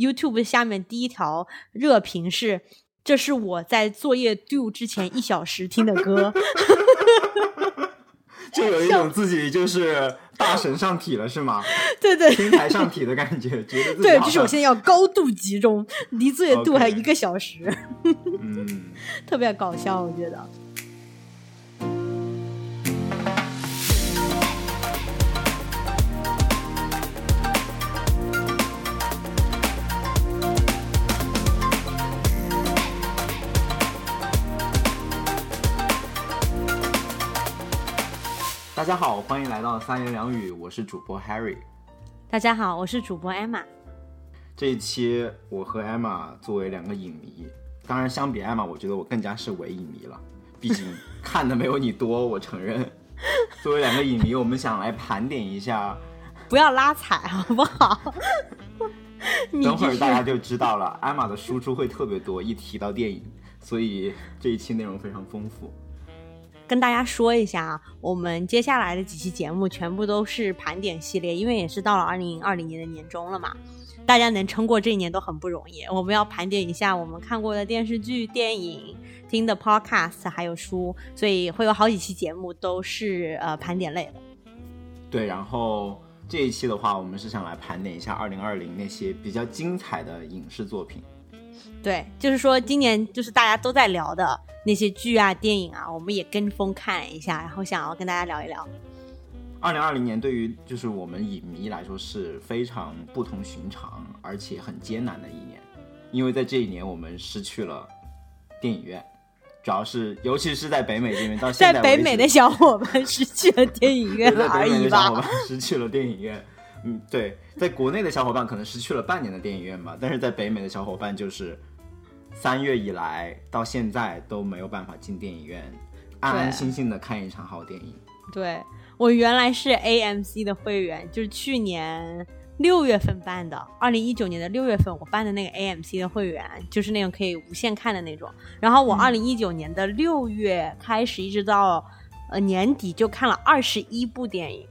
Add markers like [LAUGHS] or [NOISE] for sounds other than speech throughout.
YouTube 下面第一条热评是：“这是我在作业 do 之前一小时听的歌。[LAUGHS] 就有一种自己就是大神上体了，是吗？对对平台上体的感觉，觉得对，好就是我现在要高度集中，离作业 do 还有一个小时，嗯，[LAUGHS] 特别搞笑，我觉得。大家好，欢迎来到三言两语，我是主播 Harry。大家好，我是主播 Emma。这一期我和 Emma 作为两个影迷，当然相比 Emma，我觉得我更加是伪影迷了，毕竟看的没有你多，我承认。[LAUGHS] 作为两个影迷，我们想来盘点一下，不要拉踩好不好？[LAUGHS] 等会儿大家就知道了。Emma 的输出会特别多，一提到电影，所以这一期内容非常丰富。跟大家说一下啊，我们接下来的几期节目全部都是盘点系列，因为也是到了二零二零年的年终了嘛，大家能撑过这一年都很不容易。我们要盘点一下我们看过的电视剧、电影、听的 podcast 还有书，所以会有好几期节目都是呃盘点类的。对，然后这一期的话，我们是想来盘点一下二零二零那些比较精彩的影视作品。对，就是说今年就是大家都在聊的那些剧啊、电影啊，我们也跟风看一下，然后想要跟大家聊一聊。二零二零年对于就是我们影迷来说是非常不同寻常，而且很艰难的一年，因为在这一年我们失去了电影院，主要是尤其是在北美这边，到现在在北美的小伙伴失去了电影院在而已北美的小伙吧。伴失去了电影院。嗯，对，在国内的小伙伴可能失去了半年的电影院吧，但是在北美的小伙伴就是三月以来到现在都没有办法进电影院，安安心心的看一场好电影。对我原来是 AMC 的会员，就是去年六月份办的，二零一九年的六月份我办的那个 AMC 的会员，就是那种可以无限看的那种。然后我二零一九年的六月开始，一直到呃年底就看了二十一部电影。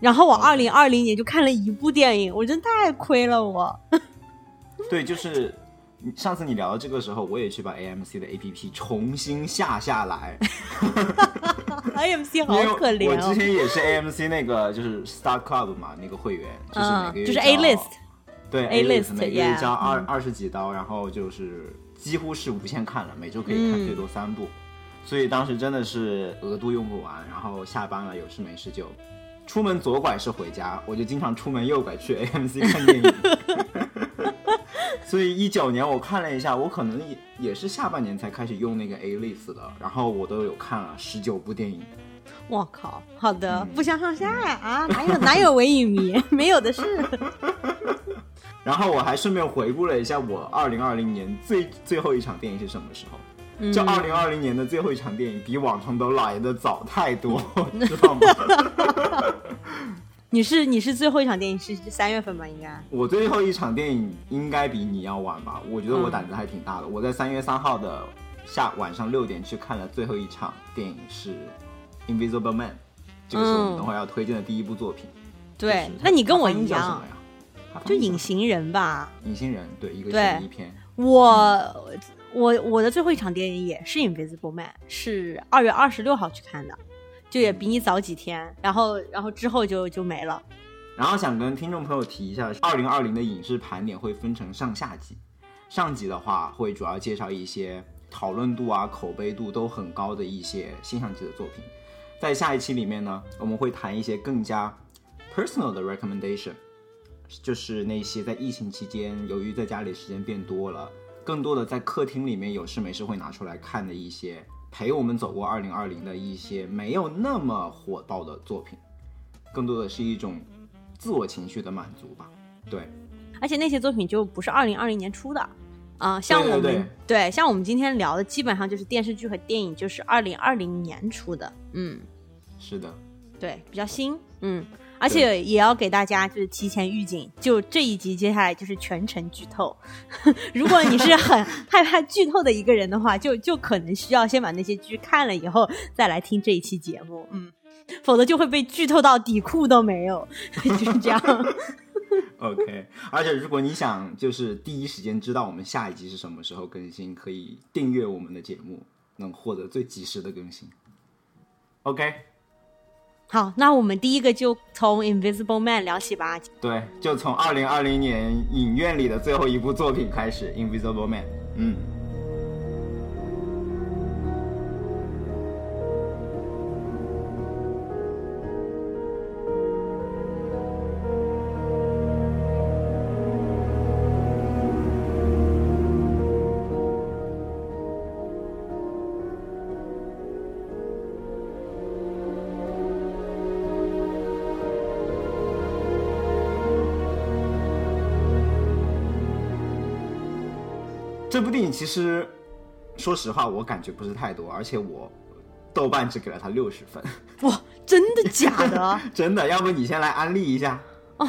然后我二零二零年就看了一部电影，我真太亏了我。[LAUGHS] 对，就是上次你聊到这个时候，我也去把 AMC 的 APP 重新下下来，[LAUGHS] AMC [LAUGHS] 好可怜哦。我之，前也是 AMC 那个就是 Star Club 嘛，那个会员，就是每个月嗯，就是 A list，对 A list，每个月交二嗯。二十几刀，然后就是几乎是无限看了，每周可以看嗯最多三部，所以当时真的是额度用不完，然后下班了有事没事就出门左拐是回家，我就经常出门右拐去 AMC 看电影。所以一九年我看了一下，我可能也也是下半年才开始用那个 A list 的，然后我都有看了十九部电影。我靠，好的，嗯不相上下呀啊，哪有哪有伪影迷，[LAUGHS] 没有的是。[LAUGHS] 然后我还顺便回顾了一下我二零二零年最最后一场电影是什么时候。嗯这二零二零年的最后一场电影比往常都来的早太多，知道吗？[LAUGHS] 你是你是最后一场电影是三月份吧？应该。我最后一场电影应该比你要晚吧？我觉得我嗯胆子还挺大的。我在三月三号的下晚上六点去看了最后一场电影是《Invisible Man》，这个是我们嗯等会儿要推荐的第一部作品。对，那你跟我一样？就隐形人吧。隐形人，对，一个对悬疑片。我我我的最后一场电影也是《Invisible Man》，是二月二十六号去看的，就也比你早几天。然后然后之后就就没了。然后想跟听众朋友提一下，二零二零的影视盘点会分成上下集。上集的话会主要介绍一些讨论度啊、口碑度都很高的一些现象级的作品。在下一期里面呢，我们会谈一些更加 personal 的 recommendation，就是那些在疫情期间由于在家里时间变多了，更多的在客厅里面有事没事会拿出来看的一些陪我们走过二零二零的一些没有那么火爆的作品，更多的是一种自我情绪的满足吧。对，而且那些作品就不是二零二零年出的。啊、像我们对对。像我们今天聊的，基本上就是电视剧和电影，就是二零二零年出的，嗯，是的，对，比较新，嗯，而且也要给大家就是提前预警，就这一集接下来就是全程剧透。[LAUGHS] 如果你是很 [LAUGHS] 害怕剧透的一个人的话，就就可能需要先把那些剧看了以后再来听这一期节目，嗯，否则就会被剧透到底裤都没有，[LAUGHS] 就是这样。OK，而且如果你想就是第一时间知道我们下一集是什么时候更新，可以订阅我们的节目，能获得最及时的更新。OK，好，那我们第一个就从 Invisible Man 聊起吧。对，就从二零二零年影院里的最后一部作品开始，《Invisible Man》。嗯。这部电影其实，说实话，我感觉不是太多，而且我豆瓣只给了它六十分。[LAUGHS] 哇，真的假的？[LAUGHS] 真的，要不你先来安利一下？哦，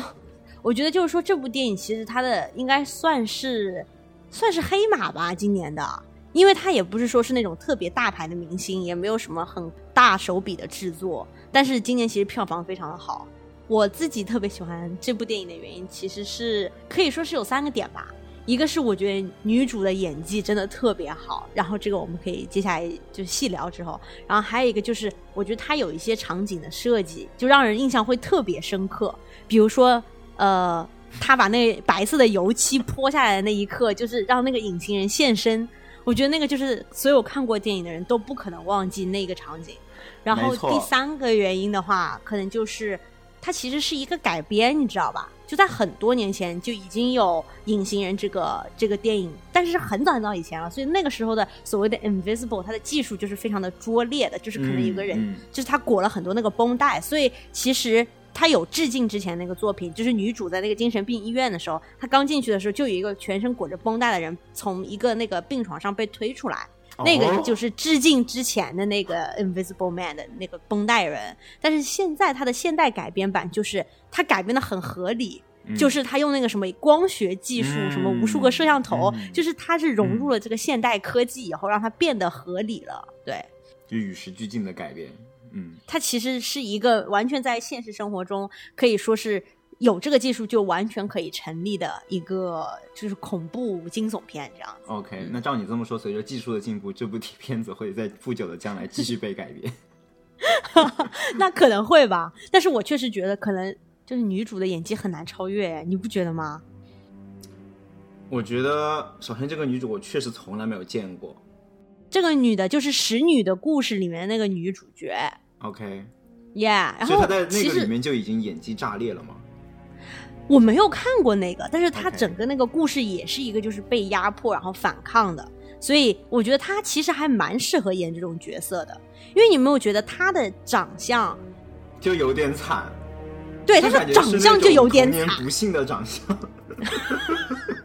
我觉得就是说，这部电影其实它的应该算是算是黑马吧，今年的，因为它也不是说是那种特别大牌的明星，也没有什么很大手笔的制作，但是今年其实票房非常的好。我自己特别喜欢这部电影的原因，其实是可以说是有三个点吧。一个是我觉得女主的演技真的特别好，然后这个我们可以接下来就细聊之后，然后还有一个就是我觉得她有一些场景的设计就让人印象会特别深刻，比如说呃，她把那白色的油漆泼下来的那一刻，就是让那个隐形人现身，我觉得那个就是所有看过电影的人都不可能忘记那个场景。然后第三个原因的话，可能就是它其实是一个改编，你知道吧？就在很多年前就已经有隐形人这个这个电影，但是是很早很早以前了，所以那个时候的所谓的 invisible，它的技术就是非常的拙劣的，就是可能有个人，就是他裹了很多那个绷带，所以其实他有致敬之前那个作品，就是女主在那个精神病医院的时候，她刚进去的时候就有一个全身裹着绷带的人从一个那个病床上被推出来。那个就是致敬之前的那个 Invisible Man 的那个绷带人，但是现在他的现代改编版就是他改编的很合理，就是他用那个什么光学技术，什么无数个摄像头，就是他是融入了这个现代科技以后，让它变得合理了，对，就与时俱进的改变，嗯，它其实是一个完全在现实生活中可以说是。有这个技术就完全可以成立的一个就是恐怖惊悚片这样。OK，那照你这么说，随着技术的进步，这部片子会在不久的将来继续被改编。[LAUGHS] [LAUGHS] 那可能会吧，但是我确实觉得可能就是女主的演技很难超越，你不觉得吗？我觉得首先这个女主我确实从来没有见过。这个女的就是《使女的故事》里面那个女主角。OK，Yeah，然后她在那个里面就已经演技炸裂了吗？我没有看过那个，但是他整个那个故事也是一个就是被压迫然后反抗的，所以我觉得他其实还蛮适合演这种角色的，因为你没有觉得他的长相就有点惨，对，他的长相就有点惨，不幸的长相。[LAUGHS]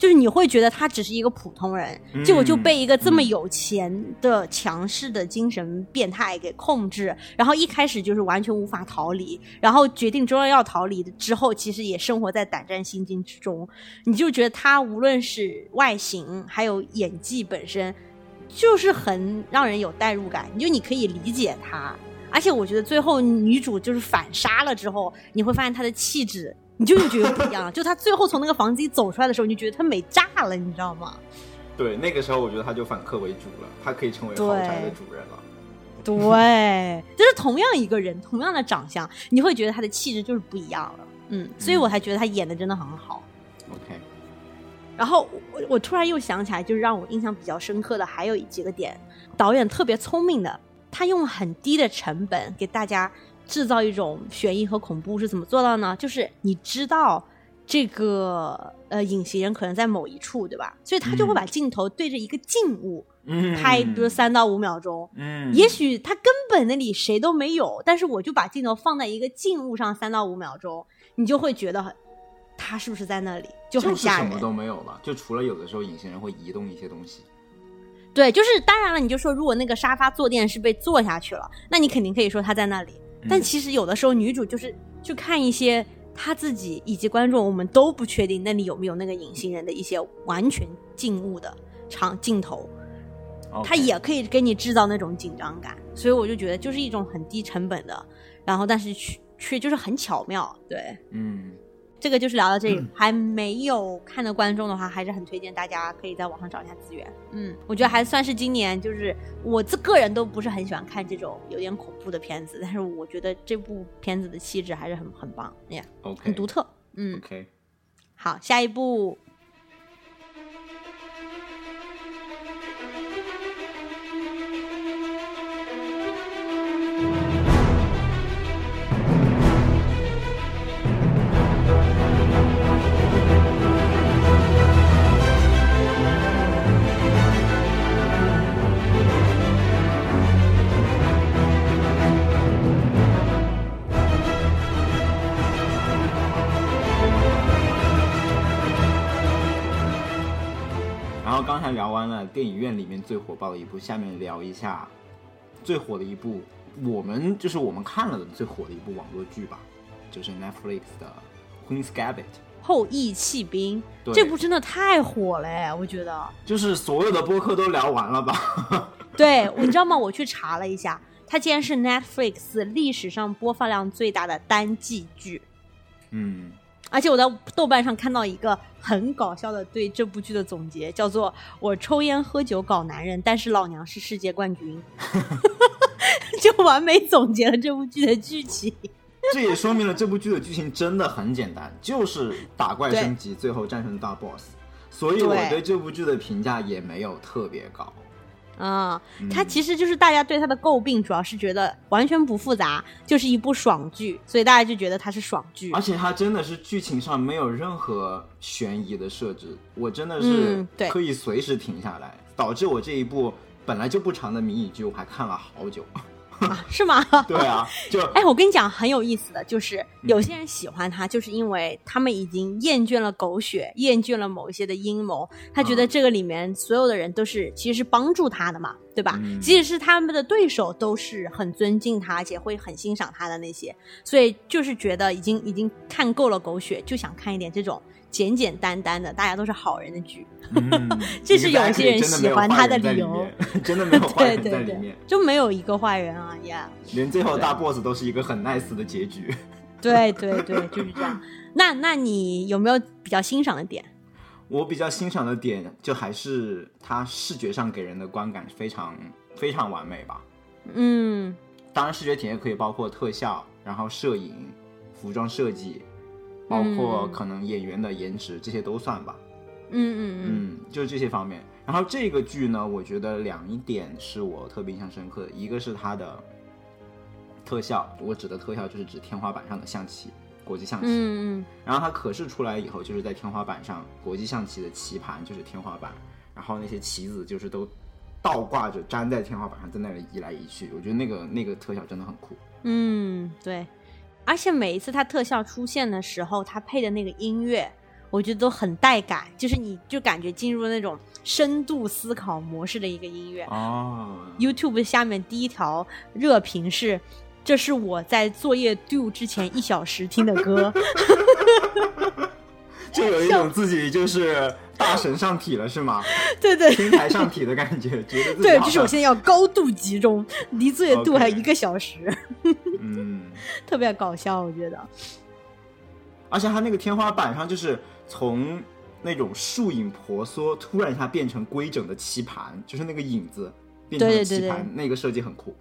就是你会觉得他只是一个普通人，结果就被一个这么有钱的强势的精神变态给控制，然后一开始就是完全无法逃离，然后决定终于要逃离之后，其实也生活在胆战心惊之中。你就觉得他无论是外形还有演技本身，就是很让人有代入感，你就你可以理解他。而且我觉得最后女主就是反杀了之后，你会发现她的气质。你就又觉得不一样了，就他最后从那个房子里走出来的时候，你就觉得他美炸了，你知道吗？对，那个时候我觉得他就反客为主了，他可以成为豪宅的主人了。对，就是同样一个人，同样的长相，你会觉得他的气质就是不一样了。嗯，所以我才觉得他演的真的很好。OK。然后我我突然又想起来，就是让我印象比较深刻的还有几个点，导演特别聪明的，他用很低的成本给大家。制造一种悬疑和恐怖是怎么做到呢？就是你知道这个呃隐形人可能在某一处，对吧？所以他就会把镜头对着一个静物拍，比如三到五秒钟。嗯，也许他根本那里谁都没有，但是我就把镜头放在一个静物上三到五秒钟，你就会觉得他是不是在那里就很吓人。什么都没有了，就除了有的时候隐形人会移动一些东西。对，就是当然了，你就说如果那个沙发坐垫是被坐下去了，那你肯定可以说他在那里。但其实有的时候，女主就是去看一些她自己以及观众，我们都不确定那里有没有那个隐形人的一些完全静物的长镜头，她也可以给你制造那种紧张感。所以我就觉得，就是一种很低成本的，然后但是却却就是很巧妙。对，嗯，这个就是聊到这里，还没有看的观众的话，还是很推荐大家可以在网上找一下资源。嗯，我觉得还算是今年，就是我自个人都不是很喜欢看这种有点恐怖的片子，但是我觉得这部片子的气质还是很很棒，呀，OK，很独特。嗯，OK，好，下一部。聊完了电影院里面最火爆的一部，下面聊一下最火的一部，我们就是我们看了的最火的一部网络剧吧，就是 Netflix 的《Queen's Gambit》。后羿弃兵对这部真的太火了哎，我觉得。就是所有的播客都聊完了吧？[LAUGHS] 对，你知道吗？我去查了一下，它竟然是 Netflix 历史上播放量最大的单季剧。嗯，而且我在豆瓣上看到一个很搞笑的对这部剧的总结，叫做“我抽烟喝酒搞男人，但是老娘是世界冠军”，[LAUGHS] 就完美总结了这部剧的剧情。[LAUGHS] 这也说明了这部剧的剧情真的很简单，就是打怪升级，最后战胜大 boss。所以我对对这部剧的评价也没有特别高。啊、嗯它其实就是大家对它的诟病，主要是觉得完全不复杂，就是一部爽剧，所以大家就觉得它是爽剧而。且它真的是剧情上没有任何悬疑的设置，我真的是可以随时停下来，导致我这一部本来就不长的迷你剧我还看了好久。啊，是吗？[LAUGHS] 对啊，就 [LAUGHS] 哎，我跟你讲，很有意思的就是，嗯有些人喜欢他，就是因为他们已经厌倦了狗血，厌倦了某一些的阴谋，他觉得嗯这个里面所有的人都是其实是帮助他的嘛，对吧？嗯即使是他们的对手，都是很尊敬他，而且会很欣赏他的那些，所以就是觉得已经已经看够了狗血，就想看一点这种简简单单的，大家都是好人的剧。[LAUGHS] 嗯这是有些人喜欢他的理由，真的没有坏人 [LAUGHS] 在里面，对，就没有一个坏人啊呀。连最后大 boss 都是一个很 nice 的结局。对对对，就是这样。那那你有没有比较欣赏的点？我比较欣赏的点，就还是它视觉上给人的观感非常非常完美吧。嗯当然，视觉体验可以包括特效，然后摄影、服装设计，包括嗯可能演员的颜值，这些都算吧。嗯嗯嗯，就是这些方面。然后这个剧呢，我觉得两一点是我特别印象深刻的，一个是它的特效，我指的特效就是指天花板上的象棋，国际象棋。嗯嗯然后它可视出来以后，就是在天花板上，国际象棋的棋盘就是天花板，然后那些棋子就是都倒挂着粘在天花板上，在那里移来移去。我觉得那个那个特效真的很酷。嗯，对。而且每一次它特效出现的时候，它配的那个音乐，我觉得都很带感，就是你就感觉进入那种深度思考模式的一个音乐。哦，YouTube 下面第一条热评是：“这是我在作业 do 之前一小时听的歌。[LAUGHS] [LAUGHS] 就有一种自己就是大神上体了，是吗？” [LAUGHS] 对对平台上体的感觉，觉得对，就是我现在要高度集中，离作业 OK 还有一个小时，嗯。[LAUGHS] 特别搞笑，我觉得。而且它那个天花板上就是从那种树影婆娑，突然一下变成规整的棋盘，就是那个影子变成了对对对棋盘，那个设计很酷。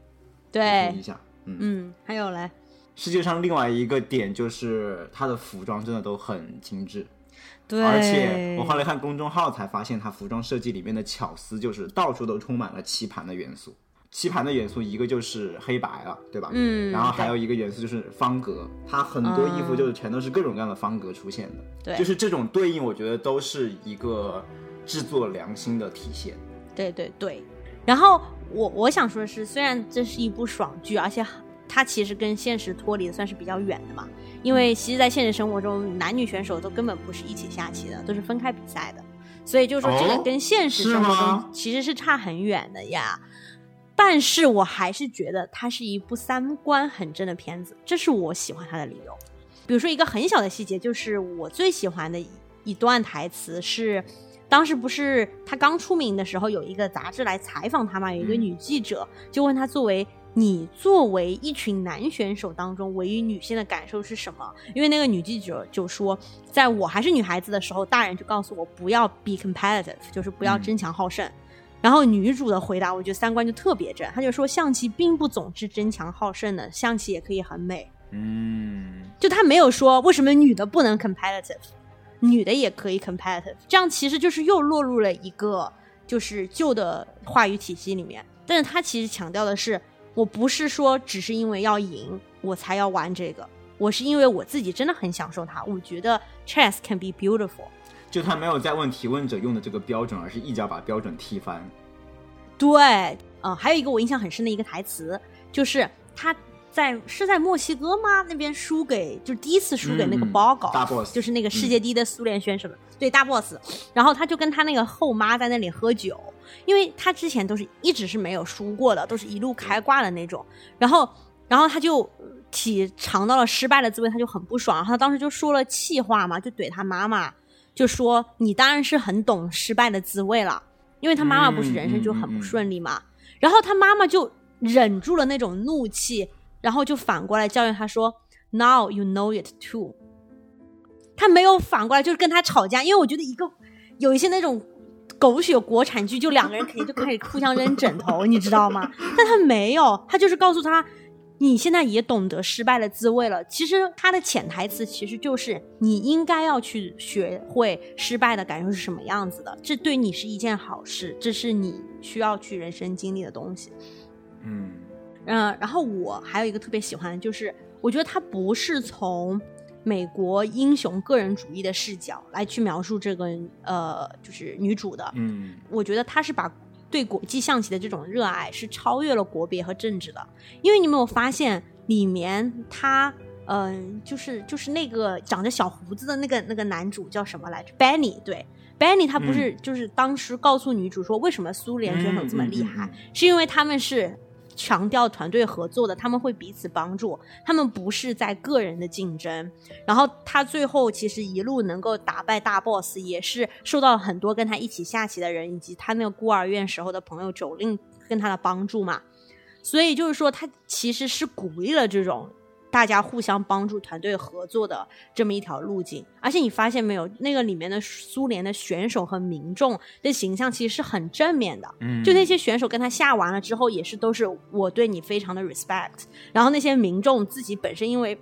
对一，下，嗯，嗯，还有嘞，世界上另外一个点就是它的服装真的都很精致，对，而且我后来看公众号才发现，它服装设计里面的巧思就是到处都充满了棋盘的元素。棋盘的元素一个就是黑白了，对吧？嗯然后还有一个元素就是方格，它很多衣服嗯就是全都是各种各样的方格出现的。对就是这种对应，我觉得都是一个制作良心的体现。对对对。然后我我想说的是，虽然这是一部爽剧，而且它其实跟现实脱离的算是比较远的嘛，因为其实，在现实生活中，男女选手都根本不是一起下棋的，都是分开比赛的，所以就是说这哦？个跟现实生活中其实是差很远的呀。但是我还是觉得它是一部三观很正的片子，这是我喜欢它的理由。比如说一个很小的细节，就是我最喜欢的一一段台词是，当时不是他刚出名的时候，有一个杂志来采访他嘛，有一个嗯。女记者就问他作为你作为一群男选手当中唯一女性的感受是什么？因为那个女记者就说，在我还是女孩子的时候，大人就告诉我不要 be competitive，就是不要争强好胜。然后女主的回答，我觉得三观就特别正，她就说象棋并不总是争强好胜的，象棋也可以很美。嗯，就她没有说为什么女的不能 competitive，女的也可以 competitive，这样其实就是又落入了一个就是旧的话语体系里面。但是她其实强调的是，我不是说只是因为要赢我才要玩这个，我是因为我自己真的很享受它，我觉得 chess can be beautiful。就他没有在问提问者用的这个标准，而是一脚把标准踢翻。对，呃，还有一个我印象很深的一个台词，就是他在是在墨西哥吗？那边输给就是第一次输给那个嗯嗯 Bogo，、大 boss 就是那个世界第一的苏联选手，对大 boss。然后他就跟他那个后妈在那里喝酒，因为他之前都是一直是没有输过的，都是一路开挂的那种。然后，然后他就体尝到了失败的滋味，他就很不爽。然后他当时就说了气话嘛，就怼他妈妈，就说你当然是很懂失败的滋味了，因为他妈妈不是人生就很不顺利嘛。然后他妈妈就忍住了那种怒气，然后就反过来教育他说：“Now you know it too。”他没有反过来就是跟他吵架，因为我觉得一个有一些那种狗血国产剧，就两个人肯定就开始互相扔枕头，你知道吗？[LAUGHS] 但他没有，他就是告诉他。你现在也懂得失败的滋味了。其实他的潜台词其实就是你应该要去学会失败的感受是什么样子的，这对你是一件好事，这是你需要去人生经历的东西。嗯嗯，然后我还有一个特别喜欢就是，我觉得他不是从美国英雄个人主义的视角来去描述这个呃，就是女主的。嗯我觉得她是把对国际象棋的这种热爱是超越了国别和政治的，因为你没有发现里面他。嗯，就是就是那个长着小胡子的那个那个男主叫什么来着？Benny，对，Benny 他不是就是当时告诉女主说，为什么苏联选手这么厉害，嗯嗯嗯是因为他们是强调团队合作的，他们会彼此帮助，他们不是在个人的竞争。然后他最后其实一路能够打败大 boss，也是受到了很多跟他一起下棋的人，以及他那个孤儿院时候的朋友九令跟他的帮助嘛。所以就是说，他其实是鼓励了这种大家互相帮助、团队合作的这么一条路径。而且你发现没有，那个里面的苏联的选手和民众的形象其实是很正面的。嗯，就那些选手跟他下完了之后，也是都是我对你非常的 respect。然后那些民众自己本身因为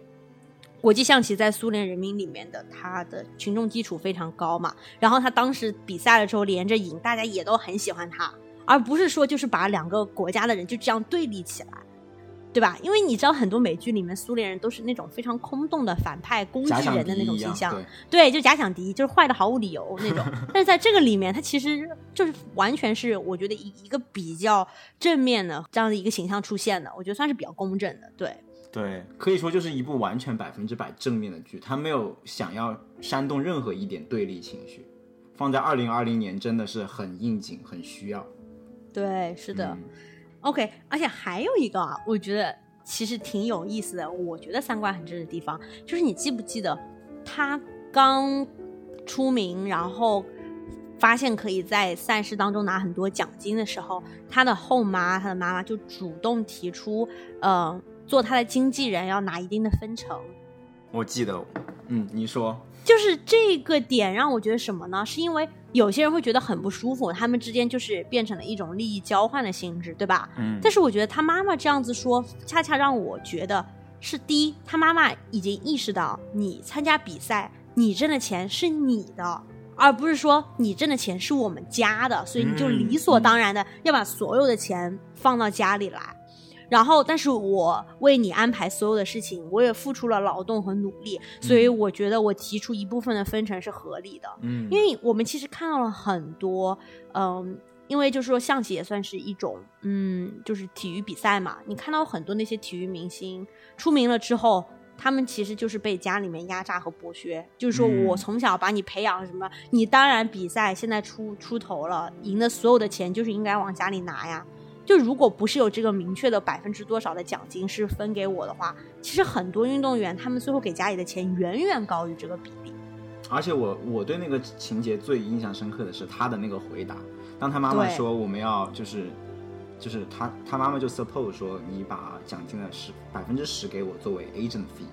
国际象棋在苏联人民里面的他的群众基础非常高嘛，然后他当时比赛了之后连着赢，大家也都很喜欢他，而不是说就是把两个国家的人就这样对立起来。对吧？因为你知道，很多美剧里面苏联人都是那种非常空洞的反派、攻击人的那种形象，对对，就假想敌，就是坏的毫无理由那种。[LAUGHS] 但是在这个里面，他其实就是完全是我觉得一一个比较正面的这样的一个形象出现的，我觉得算是比较公正的。对，对，可以说就是一部完全百分之百正面的剧，他没有想要煽动任何一点对立情绪，放在二零二零年真的是很应景，很需要。对，是的。嗯 OK，而且还有一个啊，我觉得其实挺有意思的，我觉得三观很正的地方，就是你记不记得他刚出名，然后发现可以在赛事当中拿很多奖金的时候，他的后妈，他的妈妈就主动提出，呃，做他的经纪人要拿一定的分成。我记得，嗯，你说，就是这个点让我觉得什么呢？是因为有些人会觉得很不舒服，他们之间就是变成了一种利益交换的性质，对吧？嗯，但是我觉得他妈妈这样子说，恰恰让我觉得是第一，他妈妈已经意识到你参加比赛，你挣的钱是你的，而不是说你挣的钱是我们家的，所以你就嗯理所当然的要把所有的钱放到家里来。然后，但是我为你安排所有的事情，我也付出了劳动和努力，所以我觉得我提出一部分的分成是合理的。嗯，因为我们其实看到了很多，嗯，因为就是说象棋也算是一种，嗯，就是体育比赛嘛。你看到很多那些体育明星出名了之后，他们其实就是被家里面压榨和剥削。就是说嗯我从小把你培养什么，你当然比赛现在出出头了，赢的所有的钱就是应该往家里拿呀。就如果不是有这个明确的百分之多少的奖金是分给我的话，其实很多运动员他们最后给家里的钱远远高于这个比例。而且我我对那个情节最印象深刻的是他的那个回答，当他妈妈说我们要就是就是他他妈妈就 suppose 说你把奖金的十百分之十给我作为 agent fee，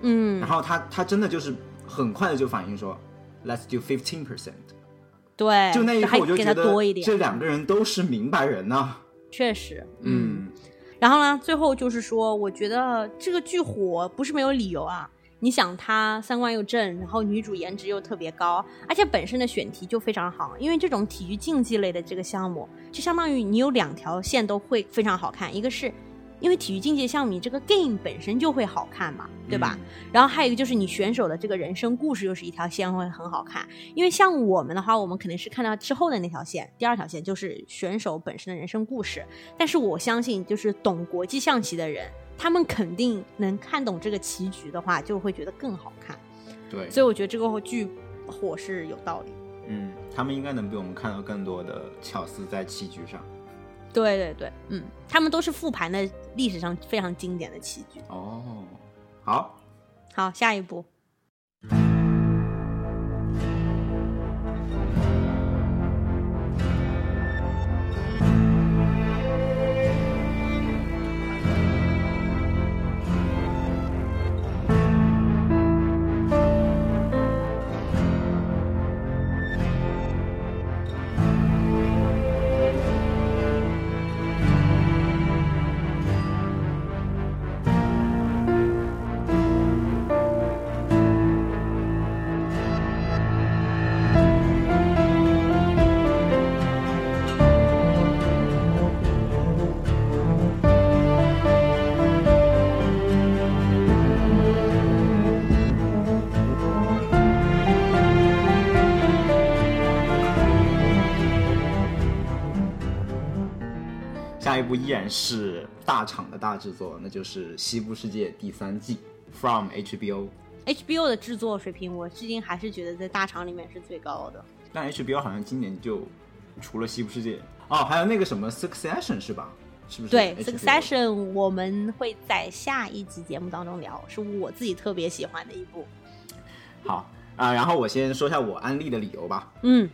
嗯然，后他他真的就是很快的就反应说 let's do fifteen percent，对，就那一刻我就觉得这两个人都是明白人呐、确实，嗯，然后呢，最后就是说，我觉得这个剧火不是没有理由啊。你想，他三观又正，然后女主颜值又特别高，而且本身的选题就非常好。因为这种体育竞技类的这个项目，就相当于你有两条线都会非常好看。一个是因为体育竞技项目，你这个 game 本身就会好看嘛，对吧？然后还有一个就是你选手的这个人生故事又是一条线会很好看。因为像我们的话，我们肯定是看到之后的那条线，第二条线就是选手本身的人生故事。但是我相信，就是懂国际象棋的人，他们肯定能看懂这个棋局的话，就会觉得更好看。对，所以我觉得这个剧火是有道理。嗯，他们应该能比我们看到更多的巧思在棋局上。对对对，嗯，他们都是复盘的历史上非常经典的棋局。哦，好，好，下一步。部依然是大厂的大制作，那就是《西部世界》第三季，from HBO。HBO 的制作水平，我至今还是觉得在大厂里面是最高的。但 HBO 好像今年就除了《西部世界》哦，还有那个什么《Succession》是吧？是不是？对，Succession 我们会在下一集节目当中聊，是我自己特别喜欢的一部。好啊、然后我先说一下我安利的理由吧。嗯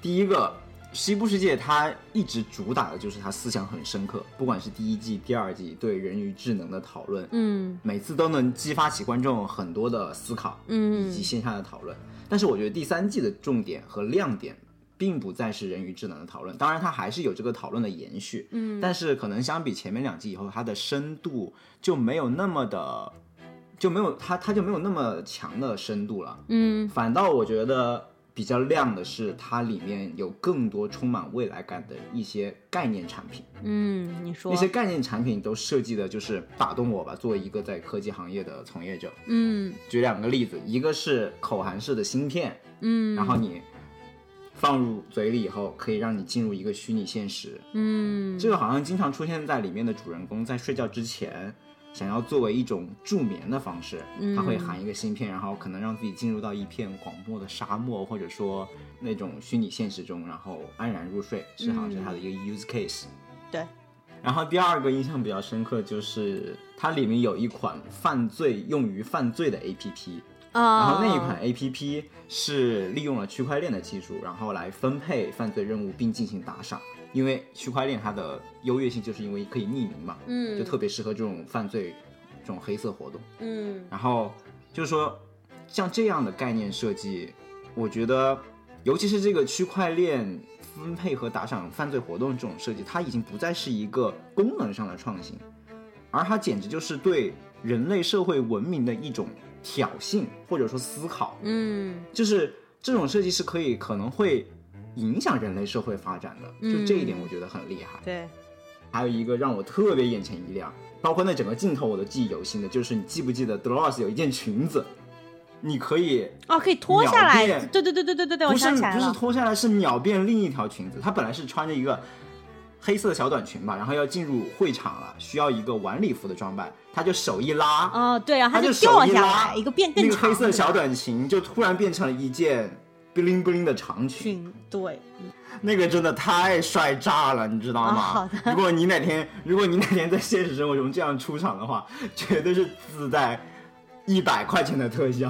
第一个，《西部世界》它一直主打的就是它思想很深刻，不管是第一季、第二季对人与智能的讨论，嗯每次都能激发起观众很多的思考，嗯以及线下的讨论。但是我觉得第三季的重点和亮点，并不再是人与智能的讨论，当然它还是有这个讨论的延续，嗯，但是可能相比前面两季以后，它的深度就没有那么的，就没有它它就没有那么强的深度了。嗯反倒我觉得比较亮的是，它里面有更多充满未来感的一些概念产品。嗯，你说那些概念产品都设计的就是打动我吧。作为一个在科技行业的从业者，嗯举两个例子，一个是口含式的芯片，嗯，然后你放入嘴里以后，可以让你进入一个虚拟现实。嗯这个好像经常出现在里面的主人公在睡觉之前，想要作为一种助眠的方式，它会含一个芯片，然后可能让自己进入到一片广漠的沙漠，或者说那种虚拟现实中，然后安然入睡，是好像是它的一个 use case。对，然后第二个印象比较深刻就是它里面有一款犯罪用于犯罪的 APP，然啊，后那一款 APP 是利用了区块链的技术，然后来分配犯罪任务并进行打赏。因为区块链它的优越性就是因为可以匿名嘛，嗯就特别适合这种犯罪、这种黑色活动。嗯然后就是说，像这样的概念设计，我觉得，尤其是这个区块链分配和打赏犯罪活动这种设计，它已经不再是一个功能上的创新，而它简直就是对人类社会文明的一种挑衅或者说思考。嗯就是这种设计是可以可能会影响人类社会发展的，就这一点我觉得很厉害。对，还有一个让我特别眼前一亮，包括那整个镜头我都记忆犹新的，就是你记不记得 Dolores 有一件裙子，你可以哦，可以脱下来，对对对对对对对，我不是不是脱下来，是秒变另一条裙子。她本来是穿着一个黑色的小短裙吧，然后要进入会场了，需要一个晚礼服的装扮，她就手一拉，哦对，然后她就掉下来，一个变更那个黑色小短裙就突然变成了一件 bling bling 的长裙。对，那个真的太帅炸了，你知道吗？如果你哪天，如果你哪天在现实生活中这样出场的话，绝对是自带一百块钱的特效。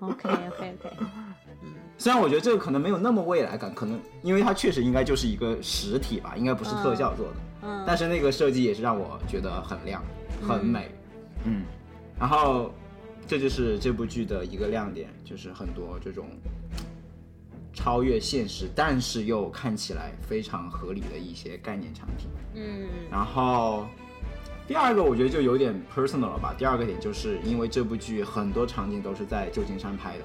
OK OK OK，[LAUGHS] 虽然我觉得这个可能没有那么未来感，可能因为它确实应该就是一个实体吧，应该不是特效做的。嗯但是那个设计也是让我觉得很亮、很美，嗯，然后这就是这部剧的一个亮点，就是很多这种超越现实，但是又看起来非常合理的一些概念产品。嗯然后第二个我觉得就有点 personal 了吧。第二个点就是因为这部剧很多场景都是在旧金山拍的，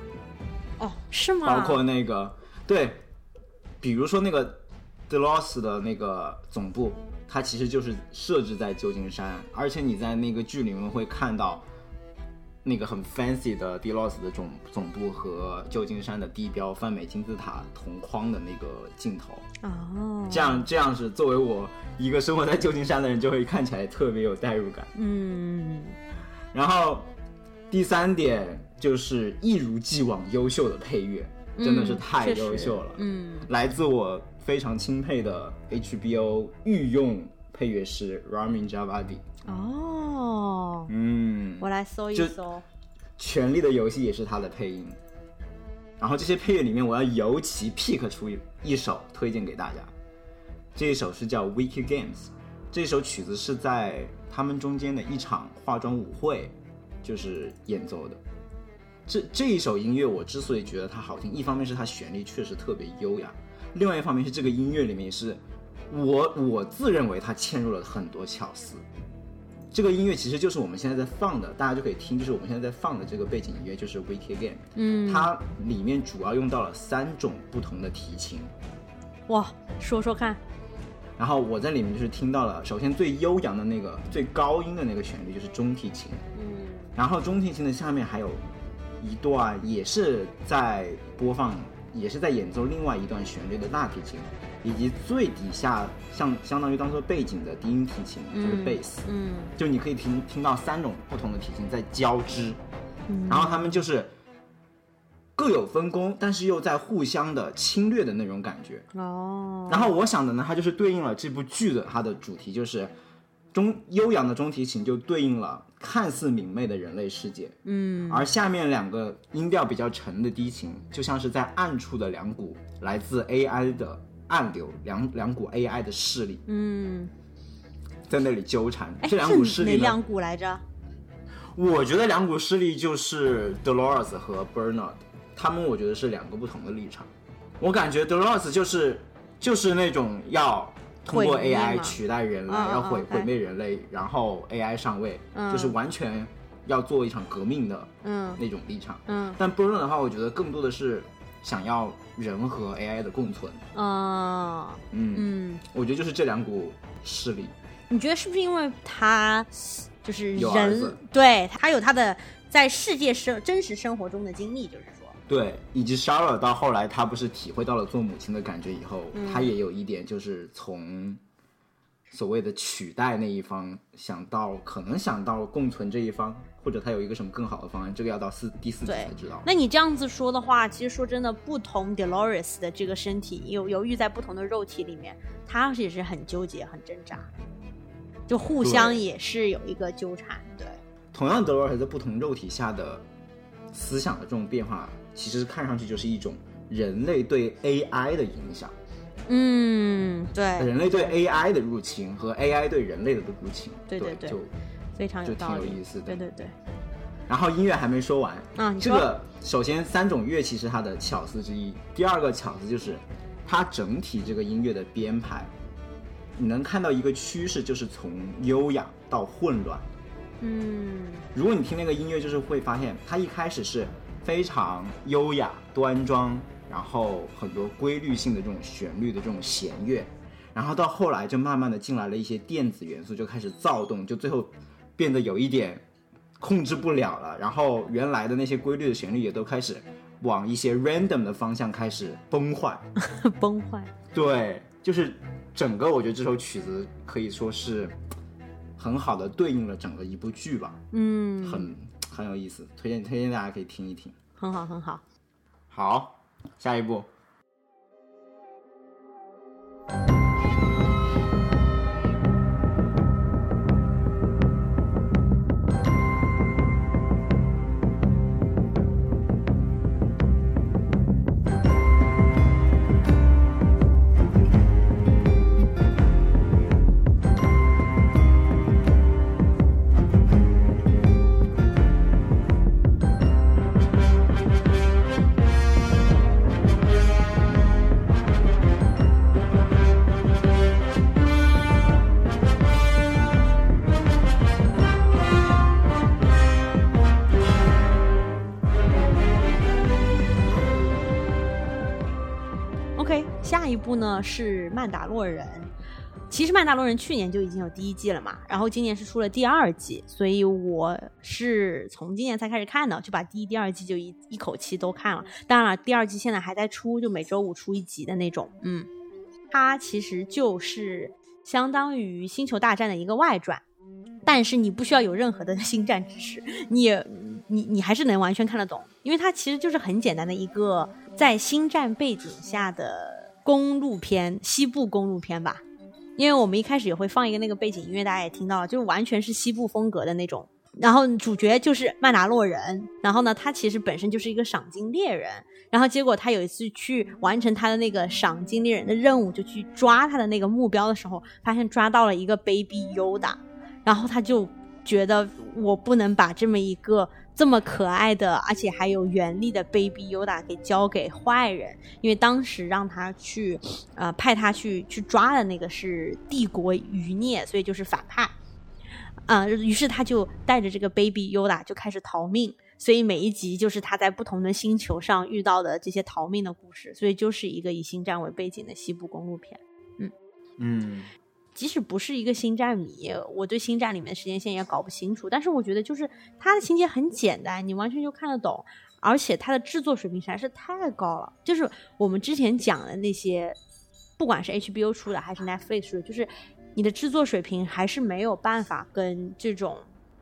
哦，是吗？包括那个对，比如说那个 Delos 的那个总部，它其实就是设置在旧金山，而且你在那个剧里面会看到。那个很 fancy 的 Delos 的总总部和旧金山的地标泛美金字塔同框的那个镜头，哦，这样这样是作为我一个生活在旧金山的人，就会看起来特别有代入感。嗯然后第三点就是一如既往优秀的配乐，真的是太优秀了。嗯来自我非常钦佩的 HBO 御用配乐师 Ramin Javadi。哦，嗯，我来搜一搜。《权力的游戏》也是他的配音。然后这些配乐里面，我要尤其 pick 出一一首推荐给大家。这一首是叫《Wiki Games》，这首曲子是在他们中间的一场化妆舞会，就是演奏的。这这一首音乐，我之所以觉得它好听，一方面是它旋律确实特别优雅，另外一方面是这个音乐里面是我我自认为它嵌入了很多巧思。这个音乐其实就是我们现在在放的，大家就可以听，就是我们现在在放的这个背景音乐就是《Game》，嗯，它里面主要用到了三种不同的提琴，哇，说说看。然后我在里面就是听到了，首先最悠扬的那个最高音的那个旋律就是中提琴，嗯。然后中提琴的下面还有一段也是在播放，也是在演奏另外一段旋律的大提琴，以及最底下像相当于当做背景的低音提琴就是贝斯，嗯。就你可以听听到三种不同的提琴在交织，嗯。然后他们就是各有分工，但是又在互相的侵略的那种感觉。哦，然后我想的呢，它就是对应了这部剧的它的主题，就是中悠扬的中提琴就对应了看似明媚的人类世界，嗯。而下面两个音调比较沉的低琴，就像是在暗处的两股来自 AI 的暗流，两两股 AI 的势力。嗯，在那里纠缠。哎，这两股势力，哪两股来着？我觉得两股势力就是 Dolores 和 Bernard，他们我觉得是两个不同的立场。我感觉 Dolores 就是就是那种要通过 AI 取代人类，要毁嗯毁灭人类，然后 AI 上位，嗯。就是完全要做一场革命的嗯。那种立场。嗯。但 Bernard 的话，我觉得更多的是想要人和 AI 的共存。啊嗯，嗯，我觉得就是这两股势力。你觉得是不是因为他就是人，对他有他的在世界生真实生活中的经历，就是说，对，以及 Charlotte 到后来，他不是体会到了做母亲的感觉以后，嗯。她也有一点就是从所谓的取代那一方想到可能想到共存这一方，或者他有一个什么更好的方案，这个要到四第四集对。才知道。那你这样子说的话，其实说真的，不同 Dolores 的这个身体由由于在不同的肉体里面，他也是很纠结、很挣扎，就互相也是有一个纠缠。对，同样，Dolores 在不同肉体下的思想的这种变化，其实看上去就是一种人类对 AI 的影响，嗯，对，人类对 AI 的入侵和 AI 对人类的入侵，对对对。就非常有道理，有意思的。对对对，然后音乐还没说完，啊，这个首先三种乐器是它的巧思之一，第二个巧思就是它整体这个音乐的编排，你能看到一个趋势，就是从优雅到混乱。嗯。如果你听那个音乐，就是会发现它一开始是非常优雅端庄，然后很多规律性的这种旋律的这种弦乐，然后到后来就慢慢的进来了一些电子元素，就开始躁动，就最后变得有一点控制不了了。然后原来的那些规律的旋律也都开始往一些 random 的方向开始崩坏。[LAUGHS] 崩坏，对，就是整个我觉得这首曲子可以说是很好的对应了整个一部剧吧。嗯，很很有意思，推荐推荐大家可以听一听。很好很好。好，下一步。OK，下一部呢是《曼达洛人》。其实《曼达洛人》去年就已经有第一季了嘛，然后今年是出了第二季，所以我是从今年才开始看的，就把第一、第二季就一一口气都看了。当然了，第二季现在还在出，就每周五出一集的那种。嗯，它其实就是相当于《星球大战》的一个外传，但是你不需要有任何的星战知识，你也你你还是能完全看得懂，因为它其实就是很简单的一个在星战背景下的公路片，西部公路片吧。因为我们一开始也会放一个那个背景音乐，大家也听到了，就是完全是西部风格的那种。然后主角就是曼达洛人，然后呢，他其实本身就是一个赏金猎人，然后结果他有一次去完成他的那个赏金猎人的任务，就去抓他的那个目标的时候，发现抓到了一个 Baby Yoda，然后他就觉得我不能把这么一个。这么可爱的，而且还有原力的 Baby Yoda 给交给坏人，因为当时让他去，呃，派他去去抓的那个是帝国余孽，所以就是反派，啊，于是他就带着这个 Baby Yoda 就开始逃命，所以每一集就是他在不同的星球上遇到的这些逃命的故事，所以就是一个以星战为背景的西部公路片，嗯。嗯。即使不是一个星战迷，我对星战里面的时间线也搞不清楚。但是我觉得，就是它的情节很简单，你完全就看得懂，而且它的制作水平实在是太高了。就是我们之前讲的那些，不管是 HBO 出的还是 Netflix 出的，就是你的制作水平还是没有办法跟这种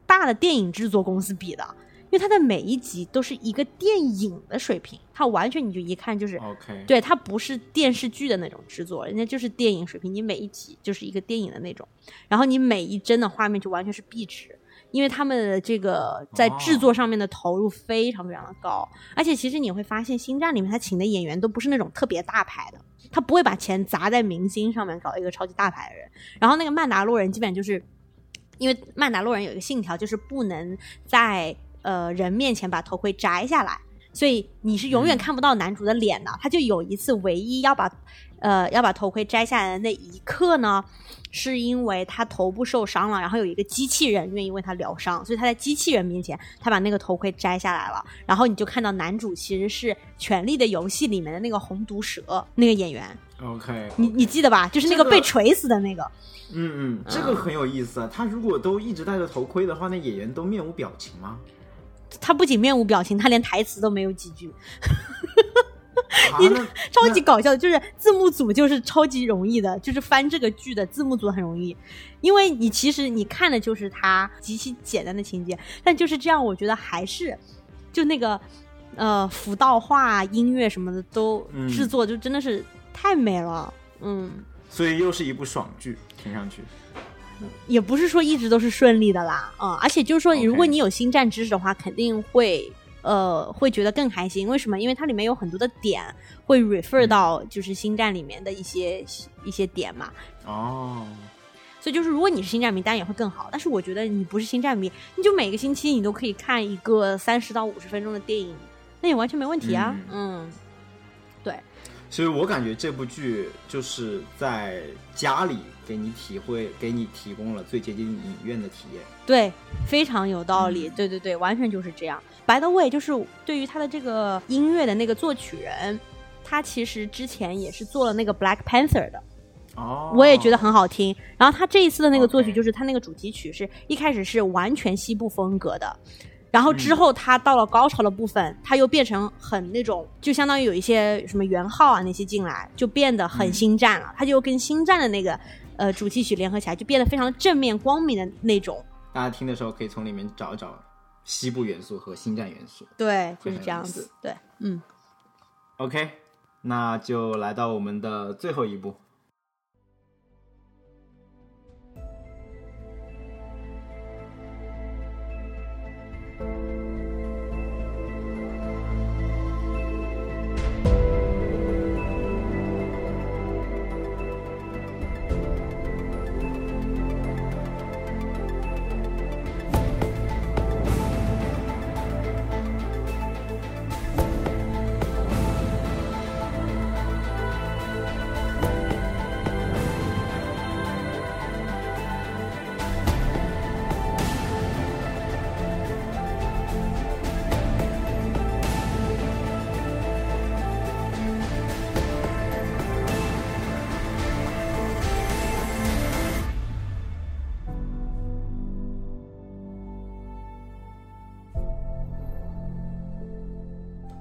大的电影制作公司比的。因为它的每一集都是一个电影的水平，它完全你就一看就是 OK，对，它不是电视剧的那种制作，人家就是电影水平，你每一集就是一个电影的那种，然后你每一帧的画面就完全是壁纸，因为他们的这个在制作上面的投入非常非常的高，而且其实你会发现，星战里面他请的演员都不是那种特别大牌的，他不会把钱砸在明星上面搞一个超级大牌的人，然后那个曼达洛人基本就是，因为曼达洛人有一个信条，就是不能在呃，人面前把头盔摘下来，所以你是永远看不到男主的脸的。他就有一次，唯一要把，呃，要把头盔摘下来的那一刻呢，是因为他头部受伤了，然后有一个机器人愿意为他疗伤，所以他在机器人面前，他把那个头盔摘下来了。然后你就看到男主其实是《权力的游戏》里面的那个红毒蛇那个演员。OK，你你记得吧？就是那个被锤死的那个。嗯嗯，这个很有意思啊。他如果都一直戴着头盔的话，那演员都面无表情吗？他不仅面无表情，他连台词都没有几句，[LAUGHS] 你超级搞笑的，就是字幕组就是超级容易的，就是翻这个剧的字幕组很容易，因为你其实你看的就是他极其简单的情节，但就是这样，我觉得还是就那个呃辅道画、音乐什么的都制作就真的是太美了，嗯，所以又是一部爽剧，听上去。也不是说一直都是顺利的啦，嗯，而且就是说，如果你有星战知识的话，肯定会呃会觉得更开心。为什么？因为它里面有很多的点会 refer 到就是星战里面的一些一些点嘛。哦，所以就是如果你是星战迷，当然也会更好。但是我觉得你不是星战迷，你就每个星期你都可以看一个三十到五十分钟的电影，那也完全没问题啊。嗯，对。所以我感觉这部剧就是在家里。给你体会，给你提供了最接近影院的体验。对，非常有道理。对对对，完全就是这样。白的味就是对于他的这个音乐的那个作曲人，他其实之前也是做了那个 Black Panther 的。哦。我也觉得很好听。然后他这一次的那个作曲，就是他那个主题曲，是一开始是完全西部风格的。然后之后，他到了高潮的部分，他又变成很那种，就相当于有一些什么元号啊那些进来，就变得很星战了。他就跟星战的那个。呃，主题曲联合起来就变得非常正面光明的那种。大家听的时候可以从里面找一找西部元素和星战元素。对，就是这样子。对，嗯。OK，那就来到我们的最后一步。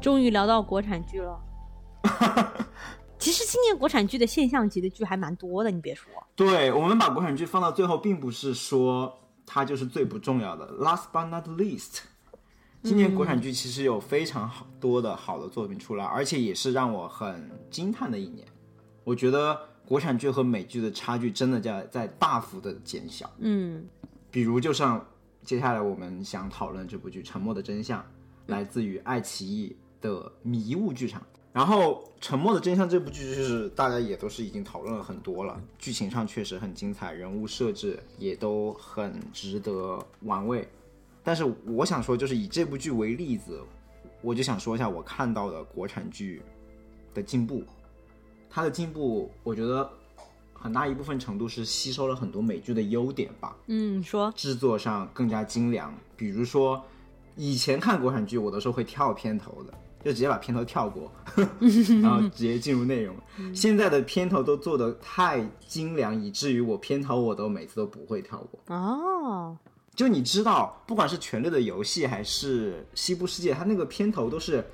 终于聊到国产剧了。[LAUGHS] 其实今年国产剧的现象级的剧还蛮多的，你别说。对我们把国产剧放到最后，并不是说它就是最不重要的。Last but not least，今年国产剧其实有非常好多的好的作品出来，而且也是让我很惊叹的一年。我觉得国产剧和美剧的差距真的在在大幅的减小。嗯比如，就像接下来我们想讨论这部剧《沉默的真相》，来自于爱奇艺的迷雾剧场。然后，《沉默的真相》这部剧就是大家也都是已经讨论了很多了，剧情上确实很精彩，人物设置也都很值得玩味。但是我想说，就是以这部剧为例子，我就想说一下我看到的国产剧的进步。它的进步，我觉得很大一部分程度是吸收了很多美剧的优点吧。嗯，说制作上更加精良。比如说，以前看国产剧，我都是会跳片头的，就直接把片头跳过，[LAUGHS] [LAUGHS] 然后直接进入内容。现在的片头都做的太精良，以至于我片头我都每次都不会跳过。哦，就你知道，不管是《权力的游戏》还是《西部世界》，它那个片头都是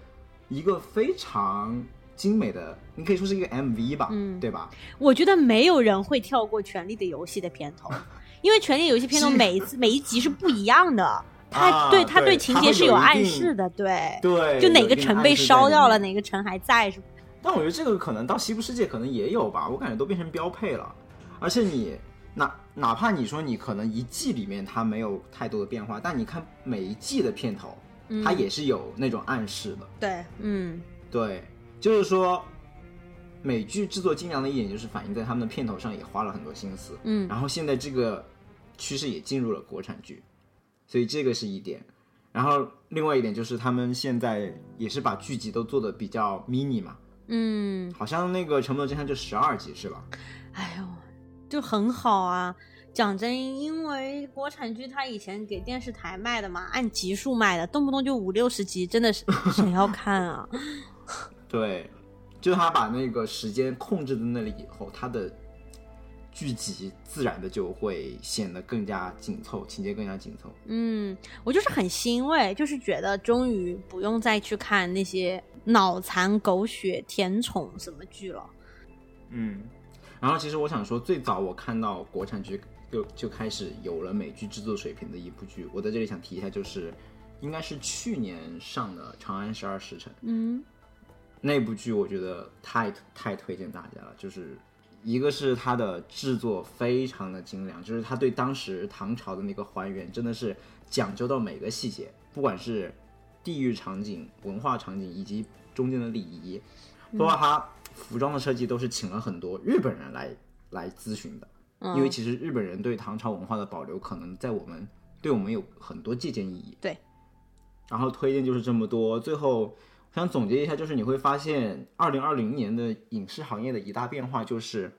一个非常精美的，你可以说是一个 MV 吧，嗯对吧？我觉得没有人会跳过《权力的游戏》的片头，[LAUGHS] 因为《权力的游戏》片头每一次每一集是不一样的，它、啊对他对情节是有暗示的，对，对，就哪个城被烧掉了，哪个城还在，是但我觉得这个可能到西部世界可能也有吧，我感觉都变成标配了。而且你哪哪怕你说你可能一季里面它没有太多的变化，但你看每一季的片头，它也是有那种暗示的。对，嗯对，就是说美剧制作精良的一点就是反映在他们的片头上也花了很多心思。嗯然后现在这个趋势也进入了国产剧，所以这个是一点。然后另外一点就是他们现在也是把剧集都做的比较 mini 嘛，嗯，好像那个《沉默的真相》就十二集是吧？哎呦，就很好啊。讲真，因为国产剧它以前给电视台卖的嘛，按集数卖的，动不动就五六十集，真的是 [LAUGHS] 谁要看啊？[LAUGHS] 对，就他把那个时间控制在那里以后，他的剧集自然的就会显得更加紧凑，情节更加紧凑。嗯，我就是很欣慰，就是觉得终于不用再去看那些脑残、狗血、甜宠什么剧了。嗯，然后其实我想说，最早我看到国产剧就就开始有了美剧制作水平的一部剧，我在这里想提一下，就是应该是去年上的《长安十二时辰》嗯那部剧，我觉得太太推荐大家了。就是一个是它的制作非常的精良，就是它对当时唐朝的那个还原真的是讲究到每个细节，不管是地域场景、文化场景以及中间的礼仪，包括它服装的设计都是请了很多日本人来来咨询的。嗯，因为其实日本人对唐朝文化的保留，可能在我们对我们有很多借鉴意义。对，然后推荐就是这么多。最后我想总结一下，就是你会发现，二零二零年的影视行业的一大变化就是，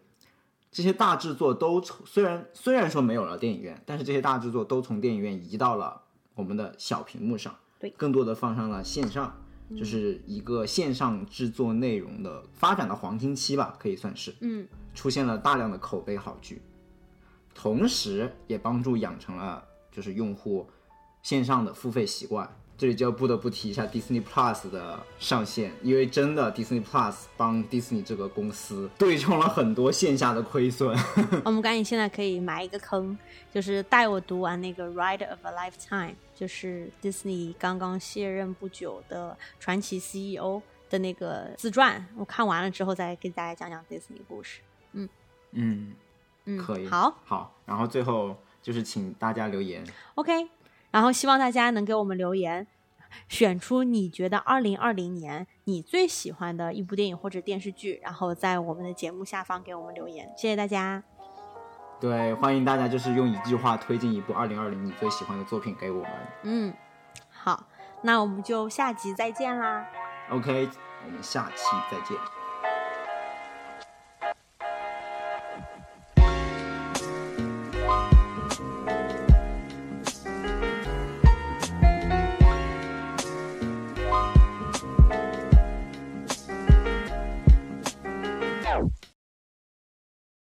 这些大制作都从虽然虽然说没有了电影院，但是这些大制作都从电影院移到了我们的小屏幕上，对更多的放上了线上。就是一个线上制作内容的发展的黄金期吧，可以算是。嗯出现了大量的口碑好剧，同时也帮助养成了就是用户线上的付费习惯。这里就要不得不提一下 Disney Plus 的上线，因为真的 Disney Plus 帮 Disney 这个公司对冲了很多线下的亏损。[LAUGHS] 我们赶紧现在可以埋一个坑，就是带我读完那个《Ride of a Lifetime》，就是 Disney 刚刚卸任不久的传奇 CEO 的那个自传。我看完了之后再给大家讲讲 Disney 故事。嗯嗯，嗯，可以。好好，然后最后就是请大家留言。，OK。然后希望大家能给我们留言，选出你觉得二零二零年你最喜欢的一部电影或者电视剧，然后在我们的节目下方给我们留言。谢谢大家。对，欢迎大家就是用一句话推荐一部2020你最喜欢的作品给我们。嗯，好，那我们就下集再见啦。OK，我们下期再见。